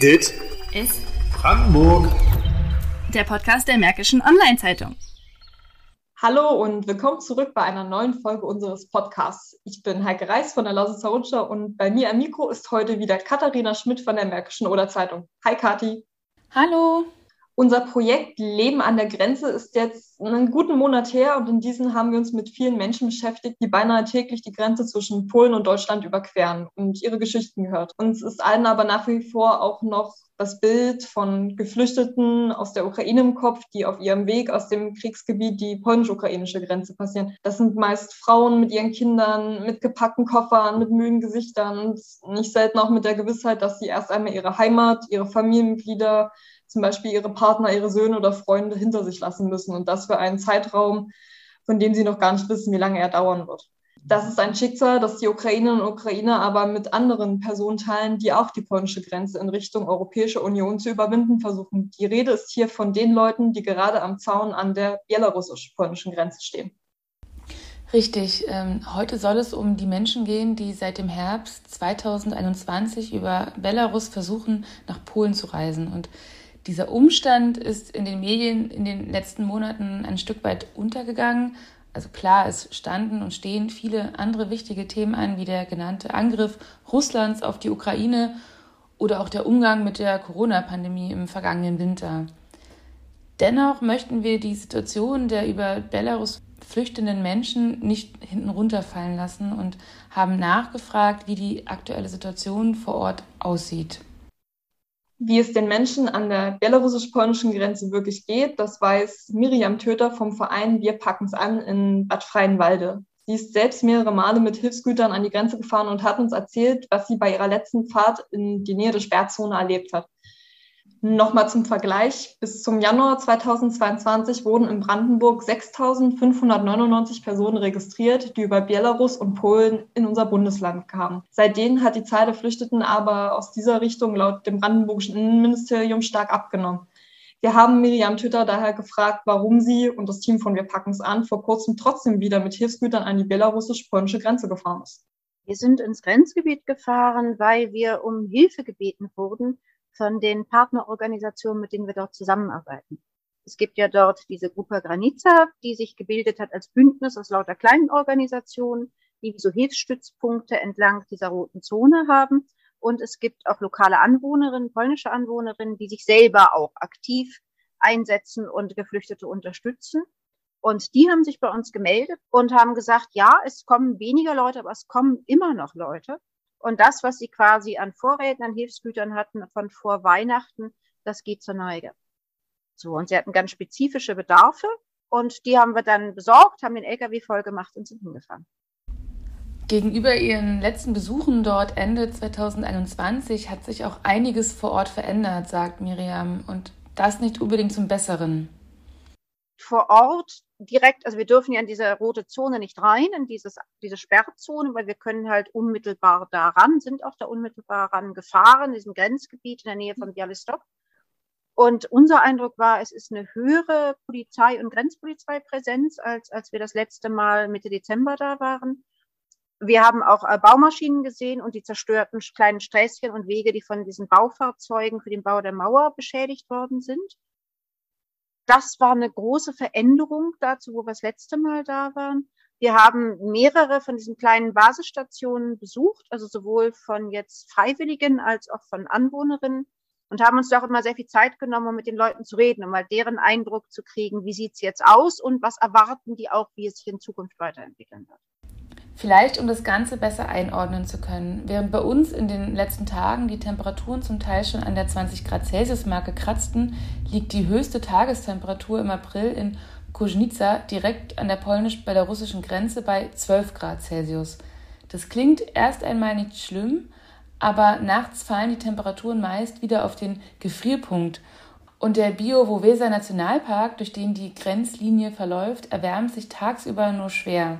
Dit ist Brandenburg. der Podcast der Märkischen Online-Zeitung. Hallo und willkommen zurück bei einer neuen Folge unseres Podcasts. Ich bin Heike Reis von der Lausitzer Rutscher und bei mir am Mikro ist heute wieder Katharina Schmidt von der Märkischen Oder Zeitung. Hi Kathi. Hallo. Unser Projekt Leben an der Grenze ist jetzt einen guten Monat her und in diesem haben wir uns mit vielen Menschen beschäftigt, die beinahe täglich die Grenze zwischen Polen und Deutschland überqueren und ihre Geschichten gehört. Uns ist allen aber nach wie vor auch noch das Bild von Geflüchteten aus der Ukraine im Kopf, die auf ihrem Weg aus dem Kriegsgebiet die polnisch-ukrainische Grenze passieren. Das sind meist Frauen mit ihren Kindern, mit gepackten Koffern, mit müden Gesichtern und nicht selten auch mit der Gewissheit, dass sie erst einmal ihre Heimat, ihre Familienmitglieder, zum Beispiel ihre Partner, ihre Söhne oder Freunde hinter sich lassen müssen und das für einen Zeitraum, von dem sie noch gar nicht wissen, wie lange er dauern wird. Das ist ein Schicksal, das die Ukrainerinnen und Ukrainer aber mit anderen Personen teilen, die auch die polnische Grenze in Richtung Europäische Union zu überwinden versuchen. Die Rede ist hier von den Leuten, die gerade am Zaun an der belarussisch-polnischen Grenze stehen. Richtig. Ähm, heute soll es um die Menschen gehen, die seit dem Herbst 2021 über Belarus versuchen, nach Polen zu reisen. Und dieser Umstand ist in den Medien in den letzten Monaten ein Stück weit untergegangen. Also klar, es standen und stehen viele andere wichtige Themen an, wie der genannte Angriff Russlands auf die Ukraine oder auch der Umgang mit der Corona-Pandemie im vergangenen Winter. Dennoch möchten wir die Situation der über Belarus flüchtenden Menschen nicht hinten runterfallen lassen und haben nachgefragt, wie die aktuelle Situation vor Ort aussieht. Wie es den Menschen an der belarussisch-polnischen Grenze wirklich geht, das weiß Miriam Töter vom Verein Wir packen's an in Bad Freienwalde. Sie ist selbst mehrere Male mit Hilfsgütern an die Grenze gefahren und hat uns erzählt, was sie bei ihrer letzten Fahrt in die Nähe der Sperrzone erlebt hat. Nochmal zum Vergleich. Bis zum Januar 2022 wurden in Brandenburg 6.599 Personen registriert, die über Belarus und Polen in unser Bundesland kamen. Seitdem hat die Zahl der Flüchteten aber aus dieser Richtung laut dem brandenburgischen Innenministerium stark abgenommen. Wir haben Miriam Tütter daher gefragt, warum sie und das Team von Wir packen's an vor kurzem trotzdem wieder mit Hilfsgütern an die belarussisch-polnische Grenze gefahren ist. Wir sind ins Grenzgebiet gefahren, weil wir um Hilfe gebeten wurden von den Partnerorganisationen, mit denen wir dort zusammenarbeiten. Es gibt ja dort diese Gruppe Granica, die sich gebildet hat als Bündnis aus lauter kleinen Organisationen, die so Hilfsstützpunkte entlang dieser roten Zone haben. Und es gibt auch lokale Anwohnerinnen, polnische Anwohnerinnen, die sich selber auch aktiv einsetzen und Geflüchtete unterstützen. Und die haben sich bei uns gemeldet und haben gesagt, ja, es kommen weniger Leute, aber es kommen immer noch Leute. Und das, was sie quasi an Vorräten, an Hilfsgütern hatten von vor Weihnachten, das geht zur Neige. So, und sie hatten ganz spezifische Bedarfe und die haben wir dann besorgt, haben den LKW voll gemacht und sind hingefahren. Gegenüber ihren letzten Besuchen dort Ende 2021 hat sich auch einiges vor Ort verändert, sagt Miriam, und das nicht unbedingt zum Besseren. Vor Ort direkt, also wir dürfen ja in diese rote Zone nicht rein, in dieses, diese Sperrzone, weil wir können halt unmittelbar daran, sind auch da unmittelbar ran gefahren, in diesem Grenzgebiet in der Nähe von Bialystok. Und unser Eindruck war, es ist eine höhere Polizei- und Grenzpolizeipräsenz, als, als wir das letzte Mal Mitte Dezember da waren. Wir haben auch äh, Baumaschinen gesehen und die zerstörten kleinen Sträßchen und Wege, die von diesen Baufahrzeugen für den Bau der Mauer beschädigt worden sind das war eine große Veränderung dazu, wo wir das letzte Mal da waren. Wir haben mehrere von diesen kleinen Basisstationen besucht, also sowohl von jetzt Freiwilligen als auch von Anwohnerinnen und haben uns da auch immer sehr viel Zeit genommen, um mit den Leuten zu reden, um mal deren Eindruck zu kriegen, wie sieht's jetzt aus und was erwarten die auch, wie es sich in Zukunft weiterentwickeln wird. Vielleicht, um das Ganze besser einordnen zu können. Während bei uns in den letzten Tagen die Temperaturen zum Teil schon an der 20 Grad Celsius-Marke kratzten, liegt die höchste Tagestemperatur im April in Koźnica direkt an der polnisch-belarussischen Grenze bei 12 Grad Celsius. Das klingt erst einmal nicht schlimm, aber nachts fallen die Temperaturen meist wieder auf den Gefrierpunkt. Und der Bio-Wowesa Nationalpark, durch den die Grenzlinie verläuft, erwärmt sich tagsüber nur schwer.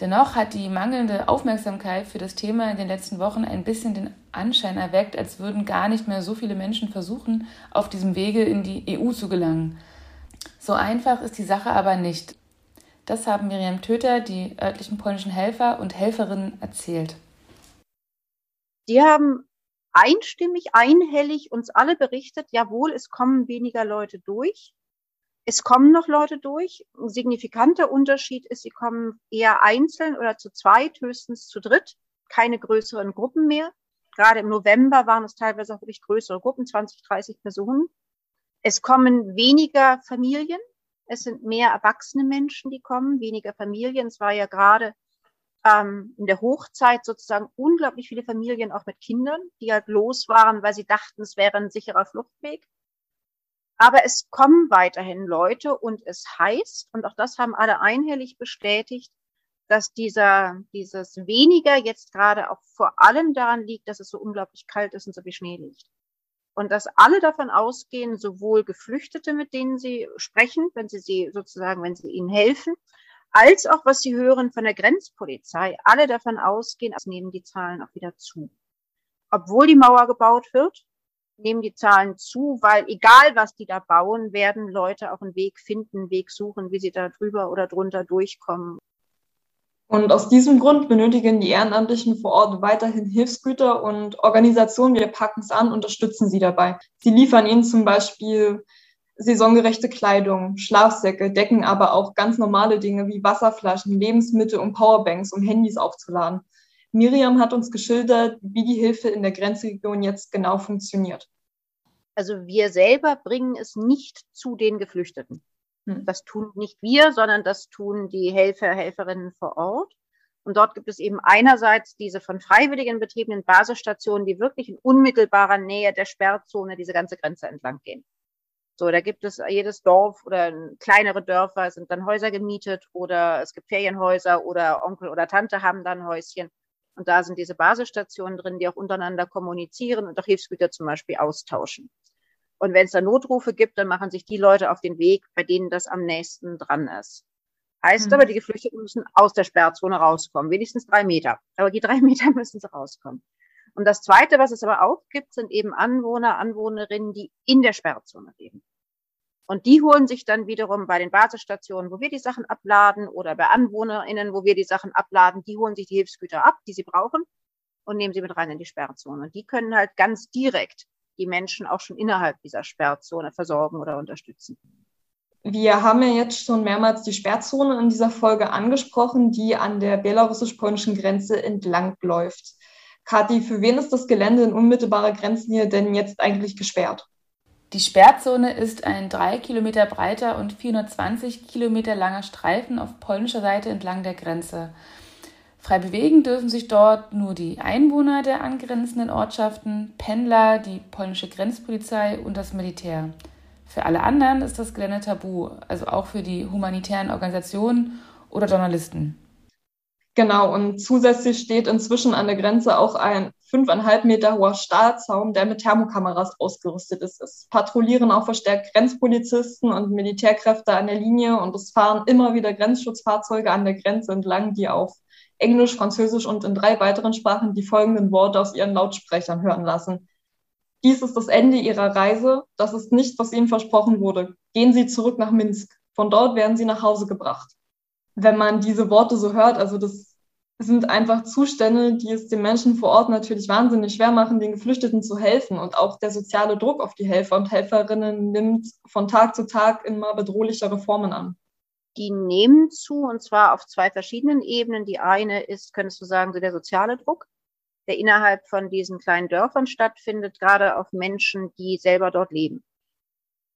Dennoch hat die mangelnde Aufmerksamkeit für das Thema in den letzten Wochen ein bisschen den Anschein erweckt, als würden gar nicht mehr so viele Menschen versuchen, auf diesem Wege in die EU zu gelangen. So einfach ist die Sache aber nicht. Das haben Miriam Töter, die örtlichen polnischen Helfer und Helferinnen, erzählt. Die haben einstimmig, einhellig uns alle berichtet, jawohl, es kommen weniger Leute durch. Es kommen noch Leute durch. Ein signifikanter Unterschied ist, sie kommen eher einzeln oder zu zweit, höchstens zu dritt, keine größeren Gruppen mehr. Gerade im November waren es teilweise auch wirklich größere Gruppen, 20, 30 Personen. Es kommen weniger Familien. Es sind mehr erwachsene Menschen, die kommen, weniger Familien. Es war ja gerade ähm, in der Hochzeit sozusagen unglaublich viele Familien auch mit Kindern, die halt los waren, weil sie dachten, es wäre ein sicherer Fluchtweg. Aber es kommen weiterhin Leute und es heißt, und auch das haben alle einhellig bestätigt, dass dieser, dieses weniger jetzt gerade auch vor allem daran liegt, dass es so unglaublich kalt ist und so viel Schnee liegt. Und dass alle davon ausgehen, sowohl Geflüchtete, mit denen sie sprechen, wenn sie sie sozusagen, wenn sie ihnen helfen, als auch was sie hören von der Grenzpolizei, alle davon ausgehen, als nehmen die Zahlen auch wieder zu. Obwohl die Mauer gebaut wird, nehmen die Zahlen zu, weil egal was die da bauen, werden Leute auch einen Weg finden, einen Weg suchen, wie sie da drüber oder drunter durchkommen. Und aus diesem Grund benötigen die Ehrenamtlichen vor Ort weiterhin Hilfsgüter und Organisationen, wir packen es an, unterstützen sie dabei. Sie liefern ihnen zum Beispiel saisongerechte Kleidung, Schlafsäcke, decken aber auch ganz normale Dinge wie Wasserflaschen, Lebensmittel und Powerbanks, um Handys aufzuladen. Miriam hat uns geschildert, wie die Hilfe in der Grenzregion jetzt genau funktioniert. Also wir selber bringen es nicht zu den Geflüchteten. Hm. Das tun nicht wir, sondern das tun die Helfer, Helferinnen vor Ort. Und dort gibt es eben einerseits diese von Freiwilligen betriebenen Basisstationen, die wirklich in unmittelbarer Nähe der Sperrzone diese ganze Grenze entlang gehen. So, da gibt es jedes Dorf oder kleinere Dörfer sind dann Häuser gemietet oder es gibt Ferienhäuser oder Onkel oder Tante haben dann Häuschen. Und da sind diese Basisstationen drin, die auch untereinander kommunizieren und auch Hilfsgüter zum Beispiel austauschen. Und wenn es da Notrufe gibt, dann machen sich die Leute auf den Weg, bei denen das am nächsten dran ist. Heißt mhm. aber, die Geflüchteten müssen aus der Sperrzone rauskommen, wenigstens drei Meter. Aber die drei Meter müssen sie rauskommen. Und das Zweite, was es aber auch gibt, sind eben Anwohner, Anwohnerinnen, die in der Sperrzone leben. Und die holen sich dann wiederum bei den Basisstationen, wo wir die Sachen abladen oder bei AnwohnerInnen, wo wir die Sachen abladen, die holen sich die Hilfsgüter ab, die sie brauchen und nehmen sie mit rein in die Sperrzone. Und die können halt ganz direkt die Menschen auch schon innerhalb dieser Sperrzone versorgen oder unterstützen. Wir haben ja jetzt schon mehrmals die Sperrzone in dieser Folge angesprochen, die an der belarussisch-polnischen Grenze entlang läuft. Kathi, für wen ist das Gelände in unmittelbarer Grenznähe denn jetzt eigentlich gesperrt? Die Sperrzone ist ein drei Kilometer breiter und 420 Kilometer langer Streifen auf polnischer Seite entlang der Grenze. Frei bewegen dürfen sich dort nur die Einwohner der angrenzenden Ortschaften, Pendler, die polnische Grenzpolizei und das Militär. Für alle anderen ist das Gelände tabu, also auch für die humanitären Organisationen oder Journalisten. Genau, und zusätzlich steht inzwischen an der Grenze auch ein fünfeinhalb Meter hoher Stahlzaun, der mit Thermokameras ausgerüstet ist. Es patrouillieren auch verstärkt Grenzpolizisten und Militärkräfte an der Linie und es fahren immer wieder Grenzschutzfahrzeuge an der Grenze entlang, die auf Englisch, Französisch und in drei weiteren Sprachen die folgenden Worte aus ihren Lautsprechern hören lassen. Dies ist das Ende Ihrer Reise. Das ist nicht, was Ihnen versprochen wurde. Gehen Sie zurück nach Minsk. Von dort werden Sie nach Hause gebracht wenn man diese Worte so hört, also das sind einfach Zustände, die es den Menschen vor Ort natürlich wahnsinnig schwer machen, den Geflüchteten zu helfen. Und auch der soziale Druck auf die Helfer und Helferinnen nimmt von Tag zu Tag immer bedrohlichere Formen an. Die nehmen zu, und zwar auf zwei verschiedenen Ebenen. Die eine ist, könntest du sagen, so der soziale Druck, der innerhalb von diesen kleinen Dörfern stattfindet, gerade auf Menschen, die selber dort leben.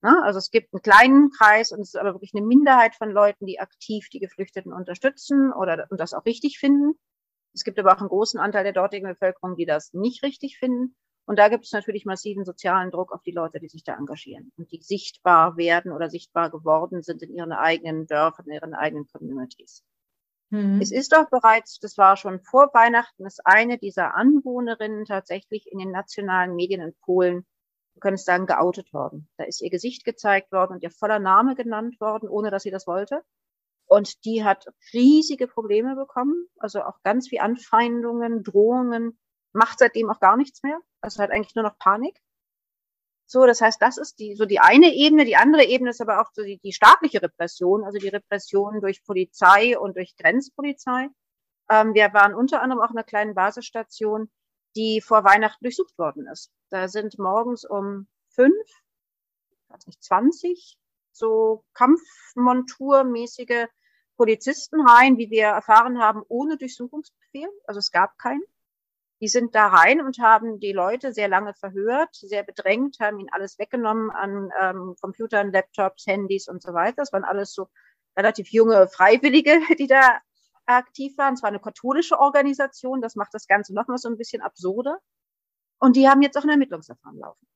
Ne? Also es gibt einen kleinen Kreis und es ist aber wirklich eine Minderheit von Leuten, die aktiv die Geflüchteten unterstützen oder und das auch richtig finden. Es gibt aber auch einen großen Anteil der dortigen Bevölkerung, die das nicht richtig finden. Und da gibt es natürlich massiven sozialen Druck auf die Leute, die sich da engagieren und die sichtbar werden oder sichtbar geworden sind in ihren eigenen Dörfern, in ihren eigenen Communities. Mhm. Es ist auch bereits, das war schon vor Weihnachten, ist eine dieser Anwohnerinnen tatsächlich in den nationalen Medien in Polen wir können es sagen, geoutet worden. Da ist ihr Gesicht gezeigt worden und ihr voller Name genannt worden, ohne dass sie das wollte. Und die hat riesige Probleme bekommen, also auch ganz viel Anfeindungen, Drohungen, macht seitdem auch gar nichts mehr. Also hat eigentlich nur noch Panik. So, das heißt, das ist die, so die eine Ebene. Die andere Ebene ist aber auch so die, die staatliche Repression, also die Repression durch Polizei und durch Grenzpolizei. Ähm, wir waren unter anderem auch in einer kleinen Basisstation, die vor Weihnachten durchsucht worden ist. Da sind morgens um fünf, nicht, 20 so kampfmonturmäßige Polizisten rein, wie wir erfahren haben, ohne Durchsuchungsbefehl. Also es gab keinen. Die sind da rein und haben die Leute sehr lange verhört, sehr bedrängt, haben ihnen alles weggenommen an ähm, Computern, Laptops, Handys und so weiter. Das waren alles so relativ junge Freiwillige, die da aktiv waren. Es war eine katholische Organisation, das macht das Ganze nochmal so ein bisschen absurder. Und die haben jetzt auch ein Ermittlungsverfahren laufen.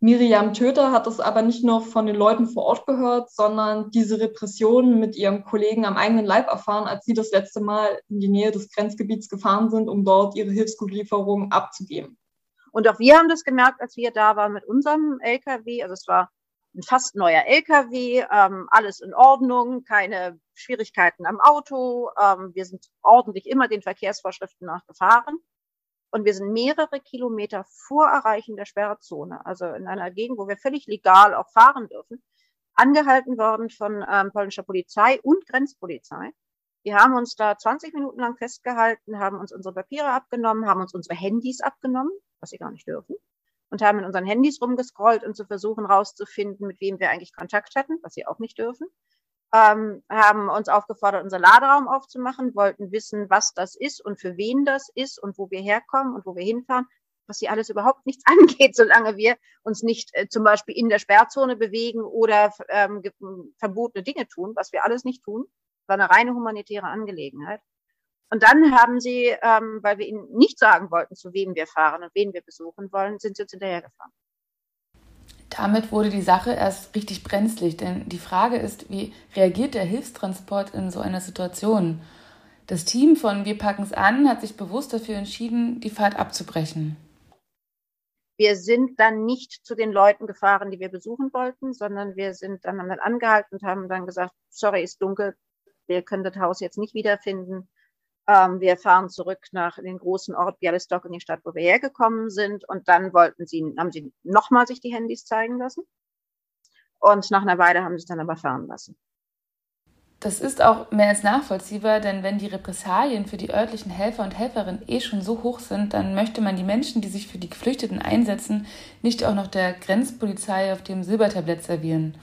Miriam Töter hat es aber nicht nur von den Leuten vor Ort gehört, sondern diese Repressionen mit ihrem Kollegen am eigenen Leib erfahren, als sie das letzte Mal in die Nähe des Grenzgebiets gefahren sind, um dort ihre Hilfsgutlieferungen abzugeben. Und auch wir haben das gemerkt, als wir da waren mit unserem LKW. Also es war ein fast neuer LKW, ähm, alles in Ordnung, keine Schwierigkeiten am Auto. Ähm, wir sind ordentlich immer den Verkehrsvorschriften nachgefahren. Und wir sind mehrere Kilometer vor Erreichen der Sperrzone, also in einer Gegend, wo wir völlig legal auch fahren dürfen, angehalten worden von ähm, polnischer Polizei und Grenzpolizei. Die haben uns da 20 Minuten lang festgehalten, haben uns unsere Papiere abgenommen, haben uns unsere Handys abgenommen, was sie gar nicht dürfen, und haben in unseren Handys rumgescrollt und zu versuchen rauszufinden, mit wem wir eigentlich Kontakt hatten, was sie auch nicht dürfen ähm, haben uns aufgefordert, unser Laderaum aufzumachen, wollten wissen, was das ist und für wen das ist und wo wir herkommen und wo wir hinfahren, was sie alles überhaupt nichts angeht, solange wir uns nicht äh, zum Beispiel in der Sperrzone bewegen oder ähm, verbotene Dinge tun, was wir alles nicht tun. War eine reine humanitäre Angelegenheit. Und dann haben sie, ähm, weil wir ihnen nicht sagen wollten, zu wem wir fahren und wen wir besuchen wollen, sind sie uns hinterhergefahren. Damit wurde die Sache erst richtig brenzlig, denn die Frage ist, wie reagiert der Hilfstransport in so einer Situation? Das Team von Wir packen's an hat sich bewusst dafür entschieden, die Fahrt abzubrechen. Wir sind dann nicht zu den Leuten gefahren, die wir besuchen wollten, sondern wir sind dann, haben dann angehalten und haben dann gesagt, sorry, ist dunkel, wir können das Haus jetzt nicht wiederfinden. Ähm, wir fahren zurück nach den großen Ort Bialystok in die Stadt, wo wir hergekommen sind. Und dann wollten sie, haben sie nochmal sich die Handys zeigen lassen. Und nach einer Weile haben sie es dann aber fahren lassen. Das ist auch mehr als nachvollziehbar, denn wenn die Repressalien für die örtlichen Helfer und Helferinnen eh schon so hoch sind, dann möchte man die Menschen, die sich für die Geflüchteten einsetzen, nicht auch noch der Grenzpolizei auf dem Silbertablett servieren.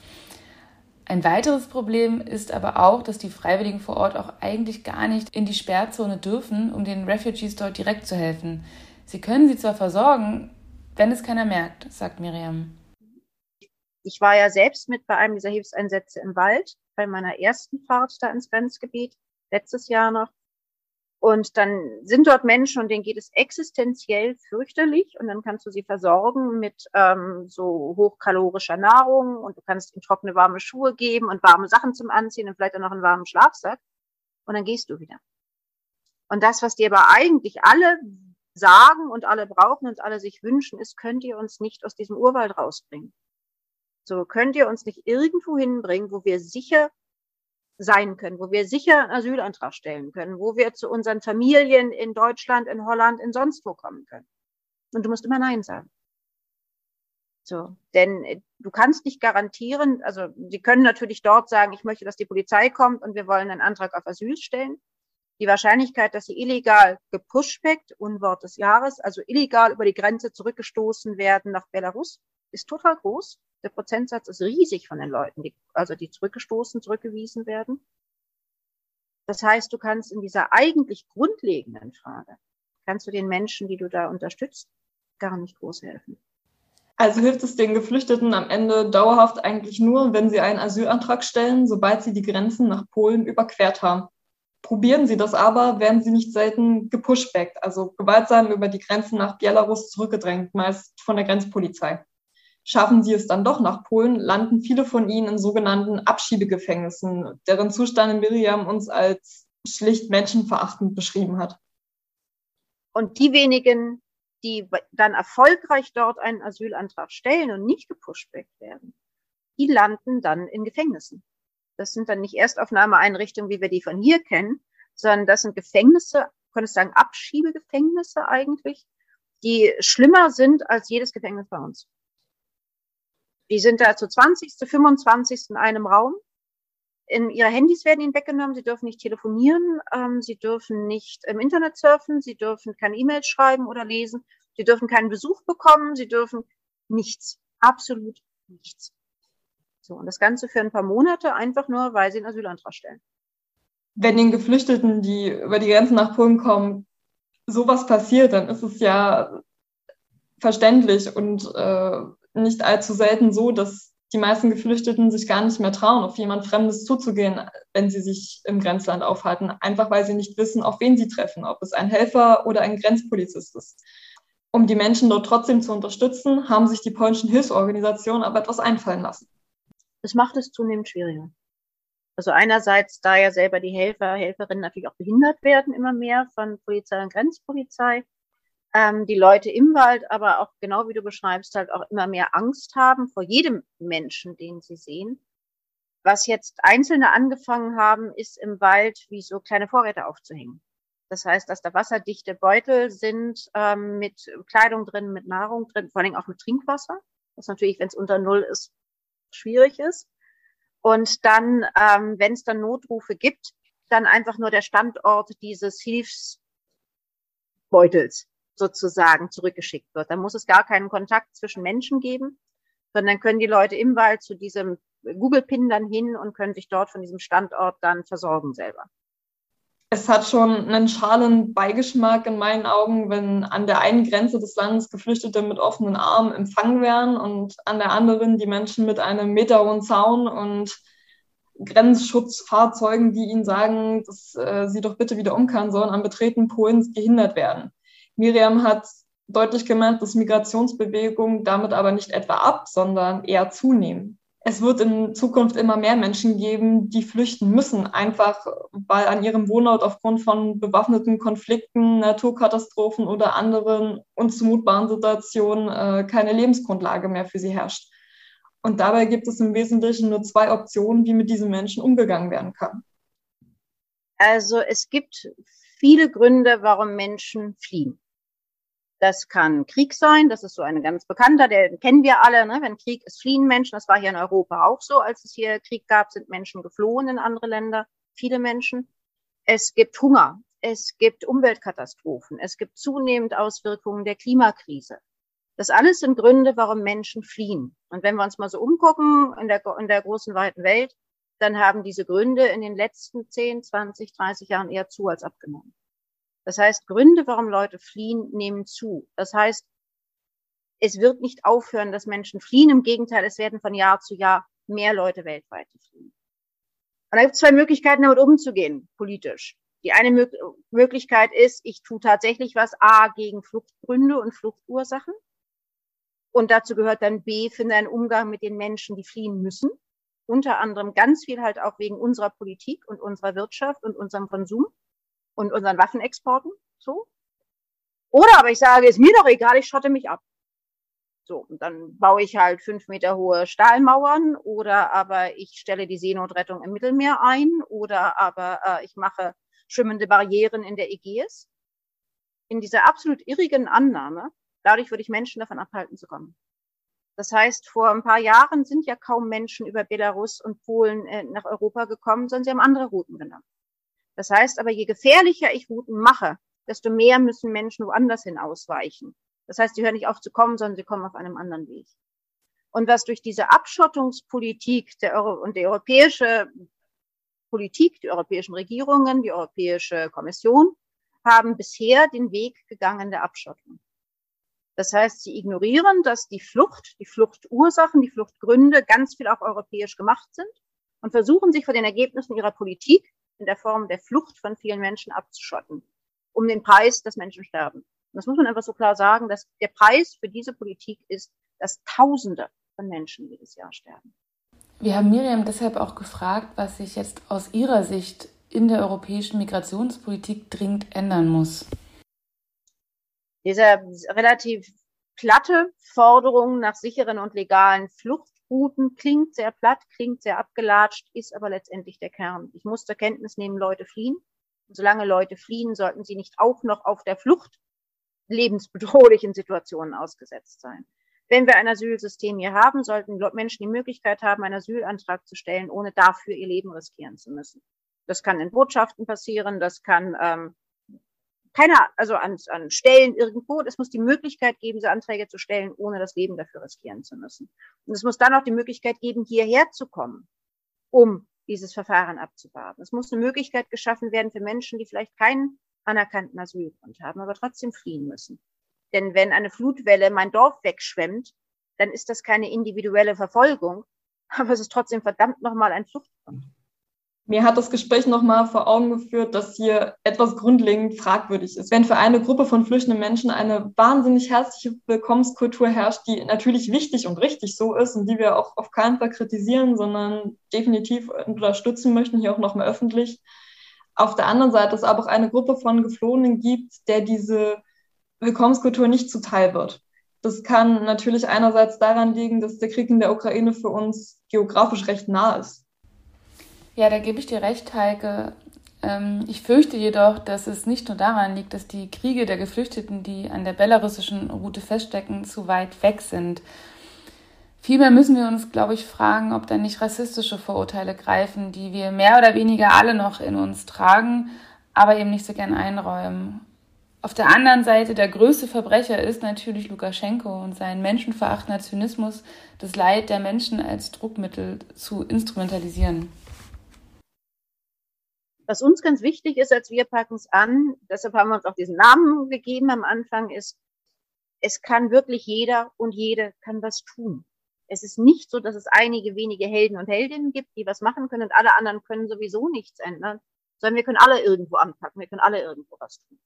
Ein weiteres Problem ist aber auch, dass die Freiwilligen vor Ort auch eigentlich gar nicht in die Sperrzone dürfen, um den Refugees dort direkt zu helfen. Sie können sie zwar versorgen, wenn es keiner merkt, sagt Miriam. Ich war ja selbst mit bei einem dieser Hilfseinsätze im Wald, bei meiner ersten Fahrt da ins Grenzgebiet, letztes Jahr noch. Und dann sind dort Menschen und denen geht es existenziell fürchterlich und dann kannst du sie versorgen mit ähm, so hochkalorischer Nahrung und du kannst ihnen trockene, warme Schuhe geben und warme Sachen zum Anziehen und vielleicht auch noch einen warmen Schlafsack und dann gehst du wieder. Und das, was dir aber eigentlich alle sagen und alle brauchen und alle sich wünschen, ist, könnt ihr uns nicht aus diesem Urwald rausbringen. So könnt ihr uns nicht irgendwo hinbringen, wo wir sicher sein können, wo wir sicher einen Asylantrag stellen können, wo wir zu unseren Familien in Deutschland, in Holland, in sonst wo kommen können. Und du musst immer Nein sagen. So, denn äh, du kannst nicht garantieren, also sie können natürlich dort sagen, ich möchte, dass die Polizei kommt und wir wollen einen Antrag auf Asyl stellen. Die Wahrscheinlichkeit, dass sie illegal gepushbackt, Unwort des Jahres, also illegal über die Grenze zurückgestoßen werden nach Belarus, ist total groß. Der Prozentsatz ist riesig von den Leuten, die, also die zurückgestoßen, zurückgewiesen werden. Das heißt, du kannst in dieser eigentlich grundlegenden Frage, kannst du den Menschen, die du da unterstützt, gar nicht groß helfen. Also hilft es den Geflüchteten am Ende dauerhaft eigentlich nur, wenn sie einen Asylantrag stellen, sobald sie die Grenzen nach Polen überquert haben. Probieren sie das aber, werden sie nicht selten gepushbackt, also gewaltsam über die Grenzen nach Belarus zurückgedrängt, meist von der Grenzpolizei. Schaffen sie es dann doch nach Polen, landen viele von ihnen in sogenannten Abschiebegefängnissen, deren Zustände Miriam uns als schlicht menschenverachtend beschrieben hat. Und die wenigen, die dann erfolgreich dort einen Asylantrag stellen und nicht gepusht werden, die landen dann in Gefängnissen. Das sind dann nicht Erstaufnahmeeinrichtungen, wie wir die von hier kennen, sondern das sind Gefängnisse, könnte ich sagen, Abschiebegefängnisse eigentlich, die schlimmer sind als jedes Gefängnis bei uns. Die sind da zu 20., 25. in einem Raum. in, ihre Handys werden ihnen weggenommen, sie dürfen nicht telefonieren, ähm, sie dürfen nicht im Internet surfen, sie dürfen keine E-Mails schreiben oder lesen, sie dürfen keinen Besuch bekommen, sie dürfen nichts, absolut nichts. So, und das Ganze für ein paar Monate einfach nur, weil sie einen Asylantrag stellen. Wenn den Geflüchteten, die über die Grenzen nach Polen kommen, sowas passiert, dann ist es ja verständlich und äh, nicht allzu selten so, dass die meisten Geflüchteten sich gar nicht mehr trauen, auf jemand Fremdes zuzugehen, wenn sie sich im Grenzland aufhalten, einfach weil sie nicht wissen, auf wen sie treffen, ob es ein Helfer oder ein Grenzpolizist ist. Um die Menschen dort trotzdem zu unterstützen, haben sich die polnischen Hilfsorganisationen aber etwas einfallen lassen. Das macht es zunehmend schwieriger. Also einerseits, da ja selber die Helfer, Helferinnen natürlich auch behindert werden immer mehr von Polizei und Grenzpolizei, ähm, die Leute im Wald, aber auch genau wie du beschreibst, halt auch immer mehr Angst haben vor jedem Menschen, den sie sehen. Was jetzt Einzelne angefangen haben, ist im Wald wie so kleine Vorräte aufzuhängen. Das heißt, dass da wasserdichte Beutel sind ähm, mit Kleidung drin, mit Nahrung drin, vor allem auch mit Trinkwasser, was natürlich, wenn es unter Null ist, schwierig ist. Und dann, ähm, wenn es dann Notrufe gibt, dann einfach nur der Standort dieses Hilfsbeutels sozusagen zurückgeschickt wird. Dann muss es gar keinen Kontakt zwischen Menschen geben, sondern können die Leute im Wald zu diesem Google-Pin dann hin und können sich dort von diesem Standort dann versorgen selber. Es hat schon einen schalen Beigeschmack in meinen Augen, wenn an der einen Grenze des Landes Geflüchtete mit offenen Armen empfangen werden und an der anderen die Menschen mit einem meterhohen Zaun und Grenzschutzfahrzeugen, die ihnen sagen, dass äh, sie doch bitte wieder umkehren sollen, am Betreten Polens gehindert werden. Miriam hat deutlich gemeint, dass Migrationsbewegungen damit aber nicht etwa ab, sondern eher zunehmen. Es wird in Zukunft immer mehr Menschen geben, die flüchten müssen, einfach weil an ihrem Wohnort aufgrund von bewaffneten Konflikten, Naturkatastrophen oder anderen unzumutbaren Situationen äh, keine Lebensgrundlage mehr für sie herrscht. Und dabei gibt es im Wesentlichen nur zwei Optionen, wie mit diesen Menschen umgegangen werden kann. Also es gibt viele Gründe, warum Menschen fliehen. Das kann Krieg sein, das ist so ein ganz bekannter, den kennen wir alle. Ne? Wenn Krieg ist, fliehen Menschen. Das war hier in Europa auch so. Als es hier Krieg gab, sind Menschen geflohen in andere Länder, viele Menschen. Es gibt Hunger, es gibt Umweltkatastrophen, es gibt zunehmend Auswirkungen der Klimakrise. Das alles sind Gründe, warum Menschen fliehen. Und wenn wir uns mal so umgucken in der, in der großen, weiten Welt, dann haben diese Gründe in den letzten 10, 20, 30 Jahren eher zu als abgenommen. Das heißt, Gründe, warum Leute fliehen, nehmen zu. Das heißt, es wird nicht aufhören, dass Menschen fliehen. Im Gegenteil, es werden von Jahr zu Jahr mehr Leute weltweit fliehen. Und da gibt es zwei Möglichkeiten, damit umzugehen, politisch. Die eine Mö Möglichkeit ist, ich tue tatsächlich was A gegen Fluchtgründe und Fluchtursachen. Und dazu gehört dann B, finde einen Umgang mit den Menschen, die fliehen müssen. Unter anderem ganz viel halt auch wegen unserer Politik und unserer Wirtschaft und unserem Konsum und unseren Waffenexporten. So. Oder aber ich sage, ist mir doch egal, ich schotte mich ab. So, und dann baue ich halt fünf Meter hohe Stahlmauern oder aber ich stelle die Seenotrettung im Mittelmeer ein oder aber äh, ich mache schwimmende Barrieren in der Ägäis. In dieser absolut irrigen Annahme, dadurch würde ich Menschen davon abhalten zu kommen. Das heißt, vor ein paar Jahren sind ja kaum Menschen über Belarus und Polen äh, nach Europa gekommen, sondern sie haben andere Routen genommen. Das heißt aber, je gefährlicher ich Routen mache, desto mehr müssen Menschen woanders hin ausweichen. Das heißt, sie hören nicht auf zu kommen, sondern sie kommen auf einem anderen Weg. Und was durch diese Abschottungspolitik der Euro und die europäische Politik, die europäischen Regierungen, die Europäische Kommission haben bisher den Weg gegangen der Abschottung. Das heißt, sie ignorieren, dass die Flucht, die Fluchtursachen, die Fluchtgründe ganz viel auch europäisch gemacht sind und versuchen sich vor den Ergebnissen ihrer Politik in der Form der Flucht von vielen Menschen abzuschotten, um den Preis, dass Menschen sterben. Und das muss man einfach so klar sagen, dass der Preis für diese Politik ist, dass Tausende von Menschen jedes Jahr sterben. Wir haben Miriam deshalb auch gefragt, was sich jetzt aus ihrer Sicht in der europäischen Migrationspolitik dringend ändern muss. Diese relativ platte Forderung nach sicheren und legalen Flucht Routen klingt sehr platt, klingt sehr abgelatscht, ist aber letztendlich der Kern. Ich muss zur Kenntnis nehmen, Leute fliehen. Und solange Leute fliehen, sollten sie nicht auch noch auf der Flucht lebensbedrohlichen Situationen ausgesetzt sein. Wenn wir ein Asylsystem hier haben, sollten Menschen die Möglichkeit haben, einen Asylantrag zu stellen, ohne dafür ihr Leben riskieren zu müssen. Das kann in Botschaften passieren, das kann ähm, keiner, also an, an Stellen irgendwo. Es muss die Möglichkeit geben, diese Anträge zu stellen, ohne das Leben dafür riskieren zu müssen. Und es muss dann auch die Möglichkeit geben, hierher zu kommen, um dieses Verfahren abzuwarten. Es muss eine Möglichkeit geschaffen werden für Menschen, die vielleicht keinen anerkannten Asylgrund haben, aber trotzdem fliehen müssen. Denn wenn eine Flutwelle mein Dorf wegschwemmt, dann ist das keine individuelle Verfolgung, aber es ist trotzdem verdammt nochmal ein Fluchtgrund. Mir hat das Gespräch nochmal vor Augen geführt, dass hier etwas grundlegend fragwürdig ist. Wenn für eine Gruppe von flüchtenden Menschen eine wahnsinnig herzliche Willkommenskultur herrscht, die natürlich wichtig und richtig so ist und die wir auch auf keinen Fall kritisieren, sondern definitiv unterstützen möchten, hier auch nochmal öffentlich. Auf der anderen Seite es aber auch eine Gruppe von Geflohenen gibt, der diese Willkommenskultur nicht zuteil wird. Das kann natürlich einerseits daran liegen, dass der Krieg in der Ukraine für uns geografisch recht nah ist ja, da gebe ich dir recht, Heike. Ähm, ich fürchte jedoch, dass es nicht nur daran liegt, dass die Kriege der Geflüchteten, die an der belarussischen Route feststecken, zu weit weg sind. Vielmehr müssen wir uns, glaube ich, fragen, ob da nicht rassistische Vorurteile greifen, die wir mehr oder weniger alle noch in uns tragen, aber eben nicht so gern einräumen. Auf der anderen Seite, der größte Verbrecher ist natürlich Lukaschenko und sein menschenverachtender Zynismus, das Leid der Menschen als Druckmittel zu instrumentalisieren. Was uns ganz wichtig ist, als wir packen es an, deshalb haben wir uns auch diesen Namen gegeben am Anfang, ist, es kann wirklich jeder und jede kann was tun. Es ist nicht so, dass es einige wenige Helden und Heldinnen gibt, die was machen können und alle anderen können sowieso nichts ändern, sondern wir können alle irgendwo anpacken, wir können alle irgendwo was tun.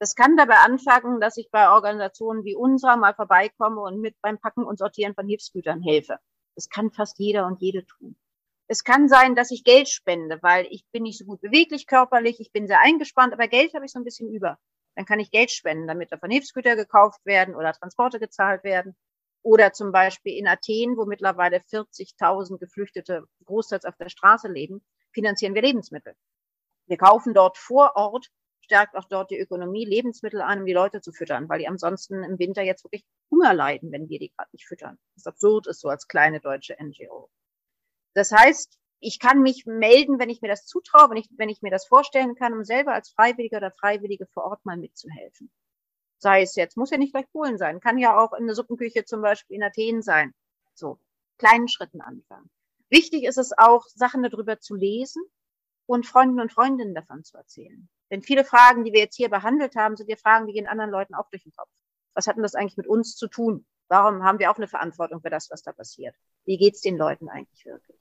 Das kann dabei anfangen, dass ich bei Organisationen wie unserer mal vorbeikomme und mit beim Packen und Sortieren von Hilfsgütern helfe. Das kann fast jeder und jede tun. Es kann sein, dass ich Geld spende, weil ich bin nicht so gut beweglich körperlich, ich bin sehr eingespannt, aber Geld habe ich so ein bisschen über. Dann kann ich Geld spenden, damit davon Hilfsgüter gekauft werden oder Transporte gezahlt werden. Oder zum Beispiel in Athen, wo mittlerweile 40.000 Geflüchtete großteils auf der Straße leben, finanzieren wir Lebensmittel. Wir kaufen dort vor Ort, stärkt auch dort die Ökonomie, Lebensmittel ein, um die Leute zu füttern, weil die ansonsten im Winter jetzt wirklich Hunger leiden, wenn wir die gerade nicht füttern. Das absurd ist so als kleine deutsche NGO. Das heißt, ich kann mich melden, wenn ich mir das zutraue, wenn ich, wenn ich mir das vorstellen kann, um selber als Freiwilliger oder Freiwillige vor Ort mal mitzuhelfen. Sei es jetzt, muss ja nicht gleich Polen sein, kann ja auch in der Suppenküche zum Beispiel in Athen sein. So, kleinen Schritten anfangen. Wichtig ist es auch, Sachen darüber zu lesen und Freunden und Freundinnen davon zu erzählen. Denn viele Fragen, die wir jetzt hier behandelt haben, sind ja Fragen, die gehen anderen Leuten auch durch den Kopf. Was hat denn das eigentlich mit uns zu tun? Warum haben wir auch eine Verantwortung für das, was da passiert? Wie geht's den Leuten eigentlich wirklich?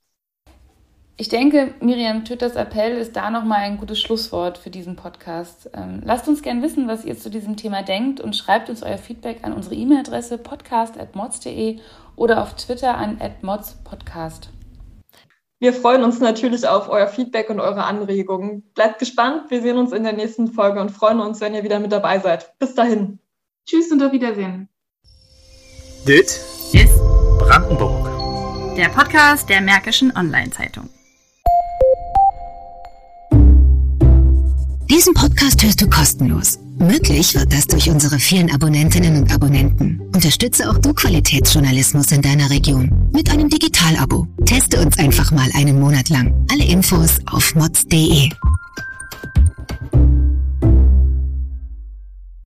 Ich denke, Miriam Tütters Appell ist da nochmal ein gutes Schlusswort für diesen Podcast. Ähm, lasst uns gern wissen, was ihr zu diesem Thema denkt und schreibt uns euer Feedback an unsere E-Mail-Adresse podcast.mods.de oder auf Twitter an modspodcast. Wir freuen uns natürlich auf euer Feedback und eure Anregungen. Bleibt gespannt, wir sehen uns in der nächsten Folge und freuen uns, wenn ihr wieder mit dabei seid. Bis dahin. Tschüss und auf Wiedersehen. Dit ist Brandenburg. Der Podcast der Märkischen Online-Zeitung. Diesen Podcast hörst du kostenlos. Möglich wird das durch unsere vielen Abonnentinnen und Abonnenten. Unterstütze auch du Qualitätsjournalismus in deiner Region mit einem Digital-Abo. Teste uns einfach mal einen Monat lang. Alle Infos auf mods.de.